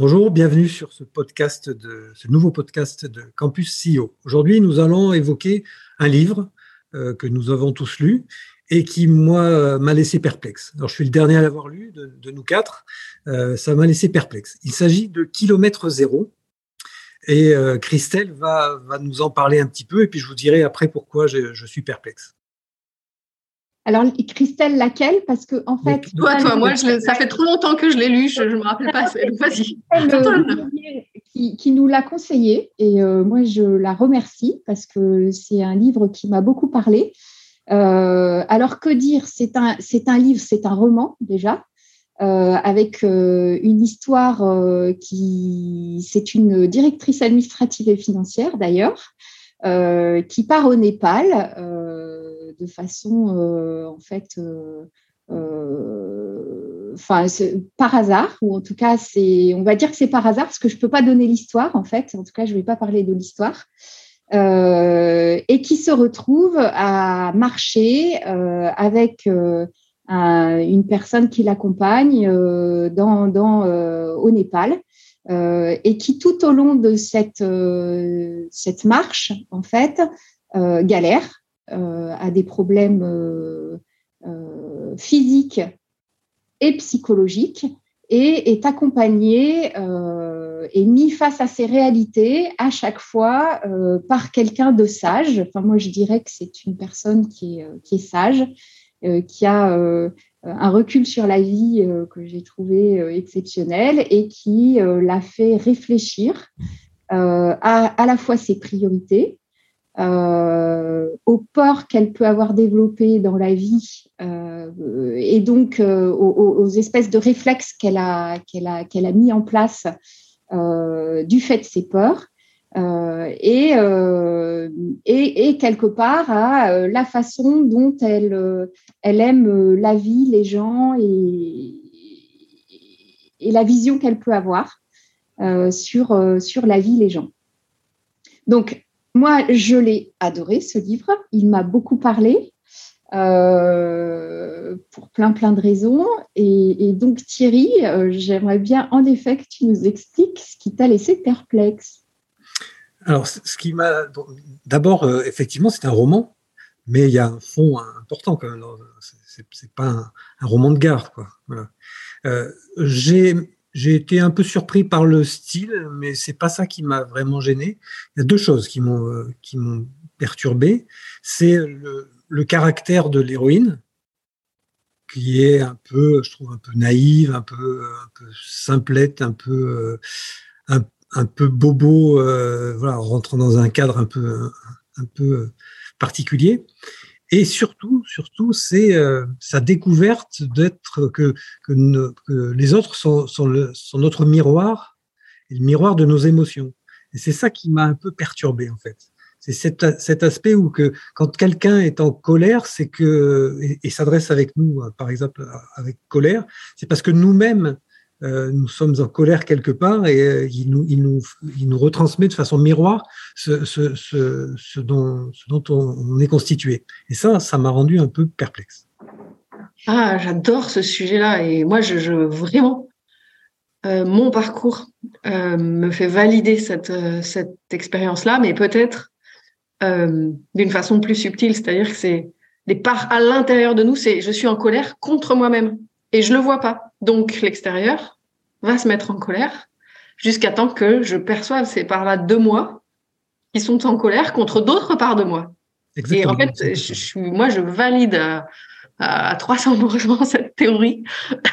Bonjour, bienvenue sur ce ce nouveau podcast de Campus CEO. Aujourd'hui, nous allons évoquer un livre euh, que nous avons tous lu et qui moi m'a laissé perplexe. Alors je suis le dernier à l'avoir lu de, nous quatre. Euh, ça m'a laissé perplexe. Il s'agit de Kilomètre zéro et euh, Christelle va, va nous en parler un petit peu et puis je vous dirai après pourquoi je suis perplexe. Alors, Christelle, laquelle? Parce que, en fait. Toi, toi, moi, ça fait trop longtemps que je l'ai lu, je ne me rappelle pas. Vas-y. Qui, qui, nous l'a conseillé et euh, moi, je la remercie parce que c'est un livre qui m'a beaucoup parlé. Euh, alors, que dire? C'est un, un livre, c'est un roman déjà. Euh, avec une histoire qui, c'est une directrice administrative et financière d'ailleurs, qui part au Népal de façon, euh, en fait, euh, euh, enfin, par hasard, ou en tout cas, c'est, on va dire que c'est par hasard, parce que je peux pas donner l'histoire, en fait. En tout cas, je vais pas parler de l'histoire. et qui se retrouve à marcher avec une personne qui l'accompagne dans, dans au Népal. et qui tout au long de cette, cette marche, en fait, galère euh, a des problèmes euh, euh, physiques et psychologiques et est accompagné et mis face à ces réalités à chaque fois par quelqu'un de sage. Enfin, moi, je dirais que c'est une personne qui est, qui est sage, qui a un recul sur la vie que j'ai trouvé exceptionnel et qui l'a fait réfléchir à, à la fois ses priorités, euh, aux peurs qu'elle peut avoir développées dans la vie euh, et donc euh, aux, espèces de réflexes qu'elle a, qu'elle a, qu'elle a mis en place du fait de ses peurs. Et, et, et, quelque part à la façon dont elle, elle aime la vie, les gens et, et la vision qu'elle peut avoir sur, sur la vie, les gens. Donc, moi, je l'ai adoré, ce livre. Il m'a beaucoup parlé euh, pour plein, plein de raisons. Et, donc, Thierry, euh, j'aimerais bien en effet que tu nous expliques ce qui t'a laissé perplexe. Alors, ce qui m'a. D'abord, euh, effectivement, c'est un roman, mais il y a un fond important quand même. C'est pas un, roman de gare. J'ai j'ai été un peu surpris par le style, mais c'est pas ça qui m'a vraiment gêné. Il y a deux choses qui m'ont euh, qui m'ont perturbé. C'est le, caractère de l'héroïne, qui est un peu, je trouve, un peu naïve, un peu, peu simplette, un peu, euh, un, peu bobo, euh, voilà, rentrant dans un cadre un peu, un peu particulier. Et surtout, surtout, c'est euh, sa découverte d'être que, que, que, les autres sont, sont, le, sont notre miroir, le miroir de nos émotions. Et c'est ça qui m'a un peu perturbé en fait. C'est cet, cet, aspect où que quand quelqu'un est en colère, c'est que et s'adresse avec nous, par exemple avec colère, c'est parce que nous-mêmes euh, nous sommes en colère quelque part et euh, il, nous, il, nous, il, nous, retransmet de façon miroir ce, dont, on, est constitué. Et ça, ça m'a rendu un peu perplexe. Ah, j'adore ce sujet-là et moi, je, vraiment, euh, mon parcours me fait valider cette, cette expérience-là, mais peut-être d'une façon plus subtile, c'est-à-dire que c'est des parts à l'intérieur de nous, c'est je suis en colère contre moi-même et je le vois pas. Donc l'extérieur va se mettre en colère jusqu'à temps que je perçoive ces parts-là de moi qui sont en colère contre d'autres parts de moi. Et en fait, je, moi, je valide à, à 300% cette théorie.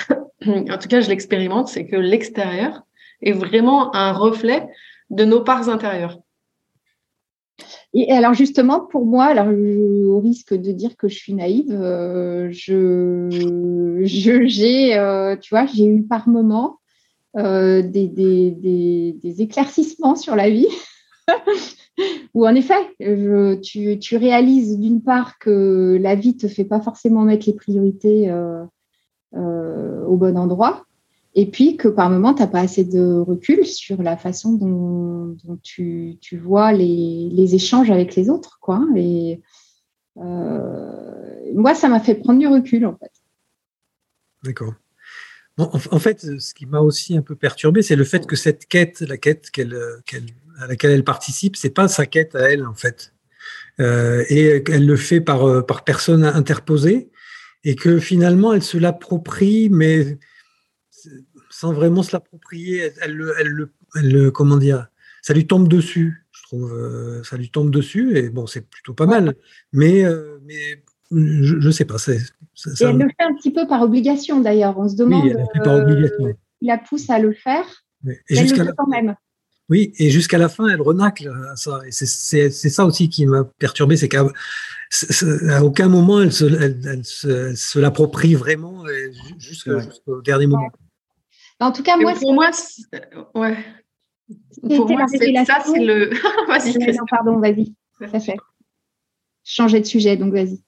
en tout cas, je l'expérimente, c'est que l'extérieur est vraiment un reflet de nos parts intérieures. Et alors justement, pour moi, alors au risque de dire que je suis naïve, euh, je, j'ai, euh, tu vois, j'ai eu par moment des, des, éclaircissements sur la vie. Ou en effet, tu, tu, réalises d'une part que la vie ne te fait pas forcément mettre les priorités au bon endroit, et puis que par moment, tu n'as pas assez de recul sur la façon dont, tu, vois les, échanges avec les autres. Quoi. Euh, moi, ça m'a fait prendre du recul, en fait. D'accord. en, fait, ce qui m'a aussi un peu perturbé, c'est le fait que cette quête, la quête à laquelle elle participe, c'est pas sa quête à elle, en fait. Euh, et elle le fait par, par personne interposée, et que finalement, elle se l'approprie, mais sans vraiment se l'approprier. Elle, elle, elle, comment dire, ça lui tombe dessus, je trouve. Euh, ça lui tombe dessus et bon, c'est plutôt pas mal. Mais, euh, mais je, ne sais pas. C'est, elle le fait un petit peu par obligation d'ailleurs. On se demande. Oui, elle par obligation. Euh, il la pousse à le faire. Et jusqu'à la... quand même. Oui, et jusqu'à la fin, elle renacle à ça. Et c'est, ça aussi qui m'a perturbé, c'est qu'à aucun moment elle se, elle, se, l'approprie vraiment jusqu'au dernier moment. En tout cas, moi, pour moi, ouais. Pour moi, c'est ça, c'est le. vas-y. Non, pardon, vas-y. Ça fait. Changer de sujet, donc vas-y.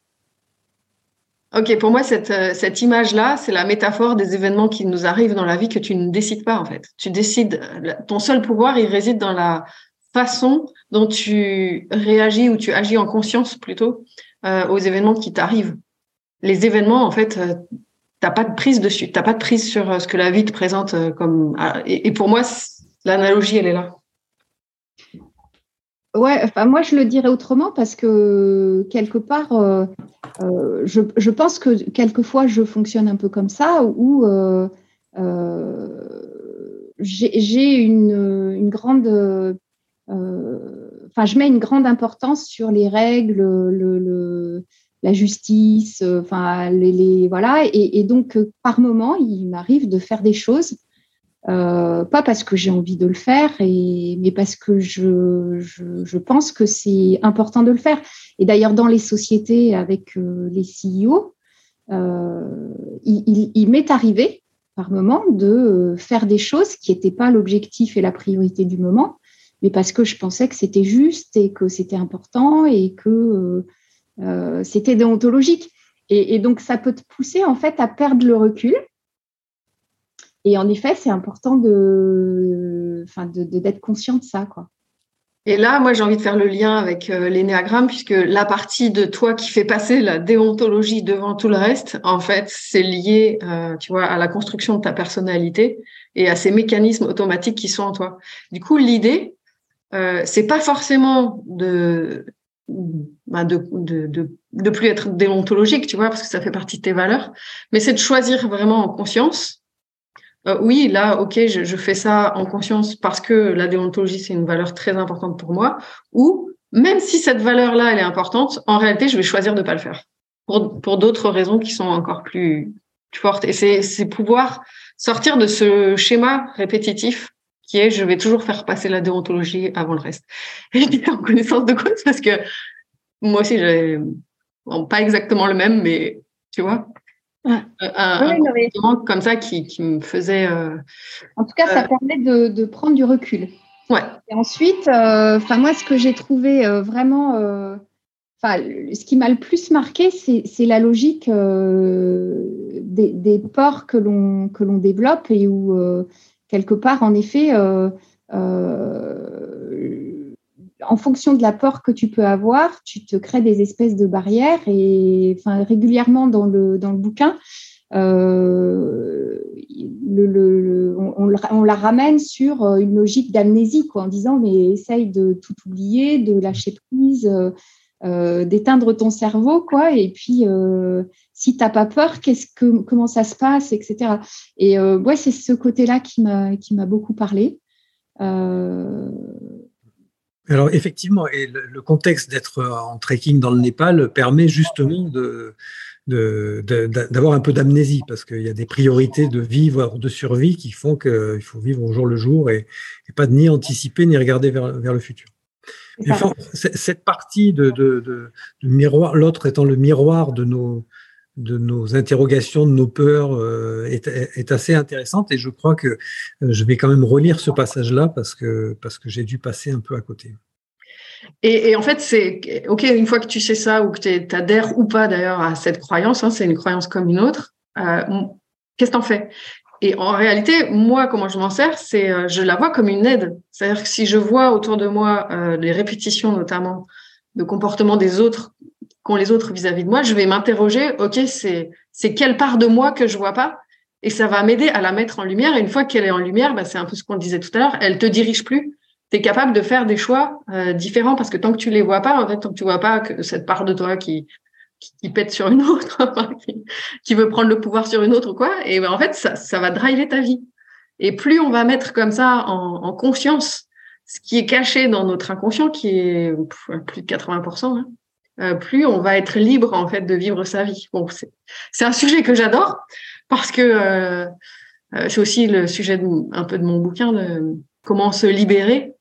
Ok, pour moi, cette, euh, cette image-là, c'est la métaphore des événements qui nous arrivent dans la vie que tu ne décides pas, en fait. Tu décides, ton seul pouvoir, il réside dans la façon dont tu réagis ou tu agis en conscience plutôt euh, aux événements qui t'arrivent. Les événements, en fait, euh, t'as pas de prise dessus, t'as pas de prise sur euh, ce que la vie te présente euh, comme. Ah, et, pour moi, l'analogie, elle est là. Ouais, enfin, moi je le dirais autrement parce que quelque part, euh, je, pense que quelquefois je fonctionne un peu comme ça où j'ai une, une, grande. Enfin, je mets une grande importance sur les règles, le, le la justice, euh, enfin les, voilà. Et, donc euh, par moment, il m'arrive de faire des choses, euh, pas parce que j'ai envie de le faire, mais parce que je, je, pense que c'est important de le faire. Et d'ailleurs dans les sociétés avec les CEO, il, il m'est arrivé par moment de faire des choses qui n'étaient pas l'objectif et la priorité du moment, mais parce que je pensais que c'était juste et que c'était important et que euh, c'était déontologique. Et, donc, ça peut te pousser en fait à perdre le recul. Et en effet, c'est important de, enfin, d'être conscient de ça, quoi. Et là, moi, j'ai envie de faire le lien avec euh, l'énéagramme, puisque la partie de toi qui fait passer la déontologie devant tout le reste, en fait, c'est lié, euh, tu vois, à la construction de ta personnalité et à ces mécanismes automatiques qui sont en toi. Du coup, l'idée, euh, c'est pas forcément de bah, de, de, de, de, plus être déontologique, tu vois, parce que ça fait partie de tes valeurs. Mais c'est de choisir vraiment en conscience. Euh, oui, là, ok, je, je, fais ça en conscience parce que la déontologie, c'est une valeur très importante pour moi. Ou même si cette valeur-là, elle est importante, en réalité, je vais choisir de pas le faire pour, pour d'autres raisons qui sont encore plus, plus fortes. Et c'est pouvoir sortir de ce schéma répétitif qui est je vais toujours faire passer la déontologie avant le reste. Et je dis en connaissance de cause parce que moi aussi, j'ai pas exactement le même, mais tu vois, un, comportement comme ça qui, qui me faisait. Euh, en tout cas, ça euh, permet de, de, prendre du recul. Ouais. Et ensuite, euh, enfin moi, ce que j'ai trouvé vraiment, enfin, ce qui m'a le plus marqué, c'est la logique des, des, ports que l'on que l'on développe et où quelque part, en effet, euh, euh, en fonction de l'apport que tu peux avoir, tu te crées des espèces de barrières et enfin, régulièrement dans le, bouquin, euh, on, la ramène sur une logique d'amnésie, en disant mais essaye de tout oublier, de lâcher prise, d'éteindre ton cerveau, quoi, et puis si tu n'as pas peur, qu'est-ce que, comment ça se passe, etc. Et euh, ouais, c'est ce côté-là qui m'a, beaucoup parlé. Euh, Alors effectivement, et le, contexte d'être en trekking dans le Népal permet justement de, d'avoir un peu d'amnésie parce qu'il y a des priorités de vie, voire de survie qui font qu'il faut vivre au jour le jour et, pas ni anticiper ni regarder vers, vers le futur. cette partie de, de miroir, l'autre étant le miroir de nos, de nos interrogations, de nos peurs euh, est, assez intéressante et je crois que euh, je vais quand même relire ce passage-là parce que, parce que j'ai dû passer un peu à côté. Et, en fait, c'est OK, une fois que tu sais ça ou que tu adhères ou pas d'ailleurs à cette croyance, hein, c'est une croyance comme une autre, euh, qu'est-ce que t'en fais? Et en réalité, moi, comment je m'en sers, c'est euh, je la vois comme une aide. C'est-à-dire que si je vois autour de moi des répétitions, notamment de comportements des autres les autres vis-à-vis de moi, je vais m'interroger, ok, c'est c'est quelle part de moi que je vois pas, et ça va m'aider à la mettre en lumière. Et une fois qu'elle est en lumière, bah, c'est un peu ce qu'on disait tout à l'heure, elle te dirige plus. Tu es capable de faire des choix euh, différents parce que tant que tu les vois pas, en fait, tant que tu vois pas que cette part de toi qui qui, pète sur une autre, qui, veut prendre le pouvoir sur une autre quoi, et ben, en fait, ça, ça va driver ta vie. Et plus on va mettre comme ça en, en conscience ce qui est caché dans notre inconscient, qui est plus de 80%, euh, plus on va être libre en fait de vivre sa vie. Bon, c'est un sujet que j'adore parce que euh, euh, c'est aussi le sujet un peu de mon bouquin de comment se libérer.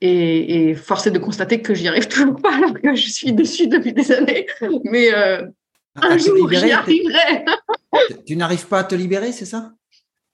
Et, et force est de constater que j'y arrive toujours pas alors que je suis dessus depuis des années. Mais un jour, j'y arriverai. tu n'arrives pas à te libérer, c'est ça?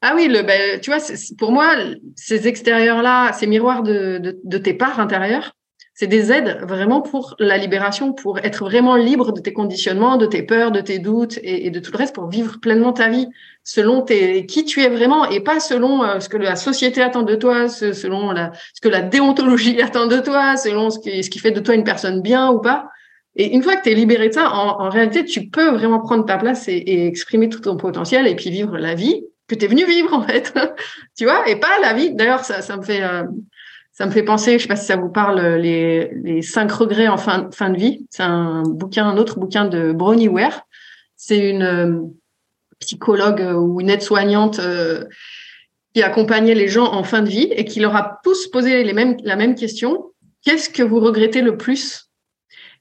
Ah oui, le, ben, tu vois, pour moi, ces extérieurs-là, ces miroirs de, de, de tes parts intérieures, c'est des aides vraiment pour la libération, pour être vraiment libre de tes conditionnements, de tes peurs, de tes doutes et, de tout le reste, pour vivre pleinement ta vie selon tes, qui tu es vraiment et pas selon euh, ce que la société attend de toi, selon ce que la déontologie attend de toi, selon ce qui, fait de toi une personne bien ou pas. Et une fois que tu es libéré de ça, en, réalité, tu peux vraiment prendre ta place et, et, exprimer tout ton potentiel et puis vivre la vie que tu es venu vivre en fait. tu vois, et pas la vie. D'ailleurs, ça, ça me fait euh, ça me fait penser, je sais pas si ça vous parle, les, les cinq regrets en fin, de vie. C'est un bouquin, un autre bouquin de Bronnie Ware. C'est une euh, psychologue ou une aide-soignante euh, qui accompagnait les gens en fin de vie et qui leur a tous posé les mêmes, la même question. Qu'est-ce que vous regrettez le plus?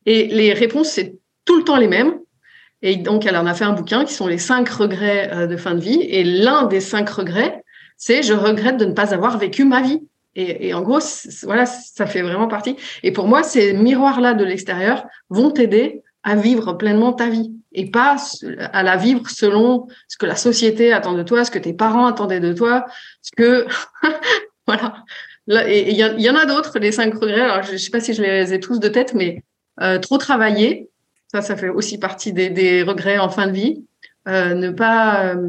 Et les réponses, c'est tout le temps les mêmes. Et donc, elle en a fait un bouquin qui sont les cinq regrets euh, de fin de vie. Et l'un des cinq regrets, c'est je regrette de ne pas avoir vécu ma vie. Et, et en gros, voilà, ça fait vraiment partie. Et pour moi, ces miroirs-là de l'extérieur vont t'aider à vivre pleinement ta vie et pas à la vivre selon ce que la société attend de toi, ce que tes parents attendaient de toi, ce que voilà. Là, et il y, en a d'autres, les cinq regrets. Alors, je, ne sais pas si je les ai tous de tête, mais euh, trop travailler, ça, ça fait aussi partie des, des regrets en fin de vie. Euh, ne pas euh,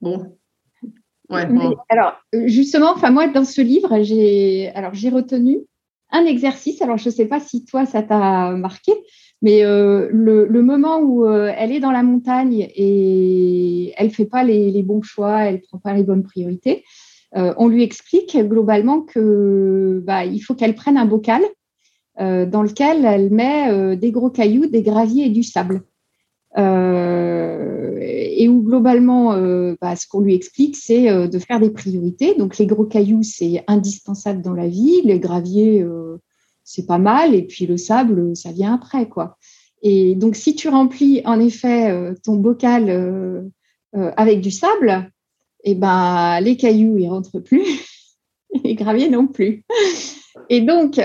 bon, alors, justement, enfin moi, dans ce livre, j'ai alors j'ai retenu un exercice. Alors, je ne sais pas si toi, ça t'a marqué, mais euh, le, moment où euh, elle est dans la montagne et elle fait pas les, bons choix, elle prend pas les bonnes priorités, euh, on lui explique globalement que bah, il faut qu'elle prenne un bocal dans lequel elle met des gros cailloux, des graviers et du sable. Euh, et où globalement, euh, bah, ce qu'on lui explique, c'est euh, de faire des priorités. Donc les gros cailloux, c'est indispensable dans la vie. Les graviers, c'est pas mal. Et puis le sable, ça vient après, quoi. Et donc si tu remplis en effet ton bocal avec du sable, eh ben les cailloux ils rentrent plus, les graviers non plus. Et donc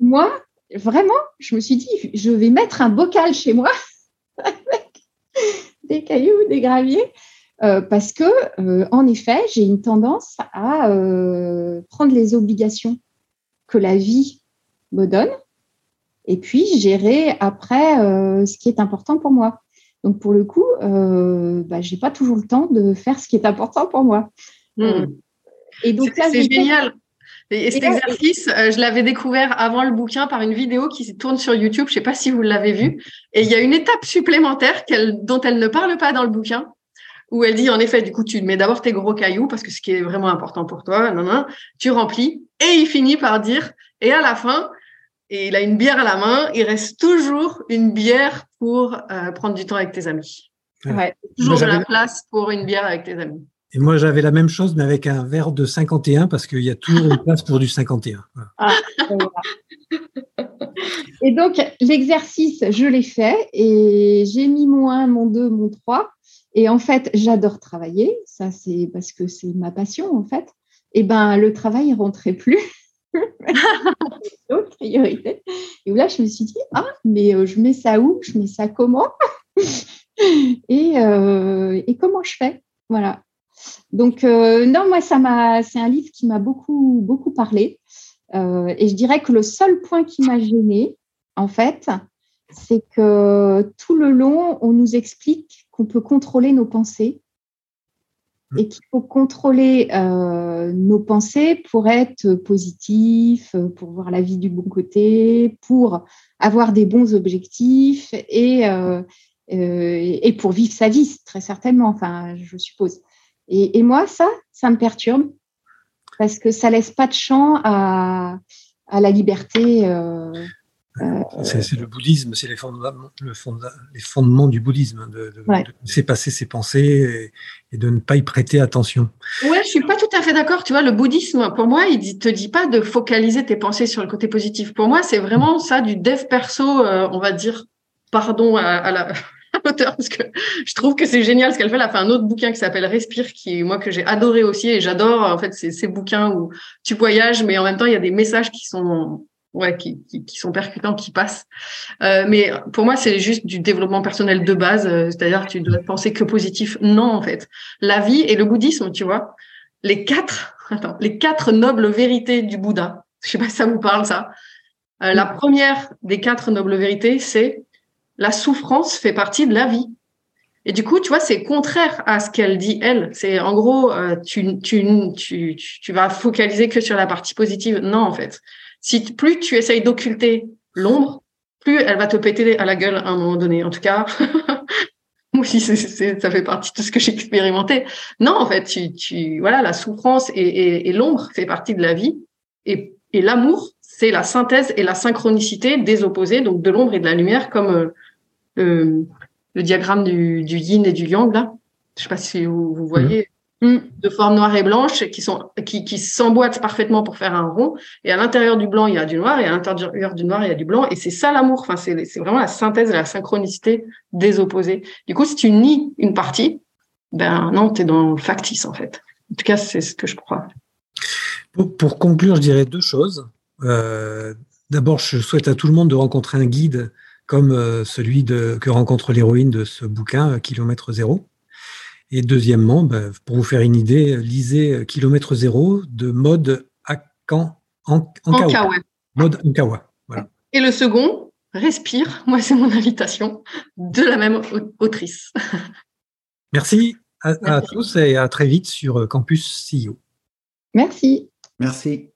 moi, vraiment, je me suis dit, je vais mettre un bocal chez moi des cailloux, des graviers, euh, parce que, euh, en effet, j'ai une tendance à euh, prendre les obligations que la vie me donne et puis gérer après ce qui est important pour moi. Donc, pour le coup, bah, je n'ai pas toujours le temps de faire ce qui est important pour moi. Hmm. Et donc c'est génial. Et, cet exercice, euh, je l'avais découvert avant le bouquin par une vidéo qui tourne sur YouTube. Je ne sais pas si vous l'avez vu. Et il y a une étape supplémentaire dont elle ne parle pas dans le bouquin, où elle dit en effet, du coup, tu mets d'abord tes gros cailloux parce que ce qui est vraiment important pour toi, non, non, tu remplis. Et il finit par dire, et à la fin, et il a une bière à la main, il reste toujours une bière pour euh, prendre du temps avec tes amis. Ouais, toujours de la place pour une bière avec tes amis. Et moi, j'avais la même chose, mais avec un verre de 51, parce qu'il y a toujours une place pour du 51. Ah, et donc, l'exercice, je l'ai fait et j'ai mis mon 1, mon 2, mon 3. Et en fait, j'adore travailler. Ça, c'est parce que c'est ma passion, en fait. Et ben, le travail ne rentrait plus. D'autres priorités. Et là, je me suis dit, ah, mais euh, je mets ça où? Je mets ça comment? Et, et, comment je fais? Voilà. Donc, non, moi, ça m'a, c'est un livre qui m'a beaucoup, beaucoup parlé. et je dirais que le seul point qui m'a gêné, en fait, c'est que tout le long, on nous explique qu'on peut contrôler nos pensées Mm. et qu'il faut contrôler euh, nos pensées pour être positif, pour voir la vie du bon côté, pour avoir des bons objectifs et, euh, euh, et pour vivre sa vie, très certainement, enfin, je suppose. Et, et, moi, ça, ça me perturbe parce que ça laisse pas de champ à, à la liberté. Euh, c'est le bouddhisme, c'est les, fondements, les fondements du bouddhisme, de, laisser passer ses pensées et, de ne pas y prêter attention. Ouais, je suis pas tout à fait d'accord. Tu vois, le bouddhisme, pour moi, il te dit pas de focaliser tes pensées sur le côté positif. Pour moi, c'est vraiment ça du dev perso, euh, on va dire, pardon à, la l'auteur parce que je trouve que c'est génial ce qu'elle fait. Elle a fait un autre bouquin qui s'appelle Respire, qui moi que j'ai adoré aussi et j'adore en fait ces, bouquins où tu voyages, mais en même temps il y a des messages qui sont ouais, qui, qui, qui, sont percutants, qui passent. Euh, mais pour moi, c'est juste du développement personnel de base, euh, c'est-à-dire tu dois penser que positif. Non, en fait, la vie et le bouddhisme, tu vois, les quatre, attends, les quatre nobles vérités du Bouddha. Je sais pas si ça vous parle ça. Euh, la première des quatre nobles vérités, c'est la souffrance fait partie de la vie. Et du coup, tu vois, c'est contraire à ce qu'elle dit elle. C'est en gros, euh, tu, tu, tu, tu vas focaliser que sur la partie positive. Non, en fait. Si plus tu essayes d'occulter l'ombre, plus elle va te péter à la gueule à un moment donné. En tout cas, moi aussi, ça fait partie de ce que j'ai expérimenté. Non, en fait, tu, tu voilà, la souffrance et, et, l'ombre fait partie de la vie. Et, et l'amour, c'est la synthèse et la synchronicité des opposés, donc de l'ombre et de la lumière, comme euh, le diagramme du, du, yin et du yang là. Je sais pas si vous, vous voyez. Mm. de forme noire et blanche qui sont qui, qui s'emboîtent parfaitement pour faire un rond. Et à l'intérieur du blanc il y a du noir. Et à l'intérieur du noir il y a du blanc. Et c'est ça l'amour. Enfin c'est c'est vraiment la synthèse et la synchronicité des opposés. Du coup si tu nies une partie ben non tu es dans le factice en fait. En tout cas c'est ce que je crois. Pour, pour conclure je dirais deux choses. Euh, d'abord je souhaite à tout le monde de rencontrer un guide comme euh, celui de, que rencontre l'héroïne de ce bouquin euh, kilomètre zéro et deuxièmement, bah, pour vous faire une idée, lisez Kilomètre Zéro de mode Akan, Ankawa. Mode Ankawa. Voilà. Et le second, Respire, moi c'est mon invitation, de la même autrice. Merci à, à tous et à très vite sur Campus CEO. Merci. Merci.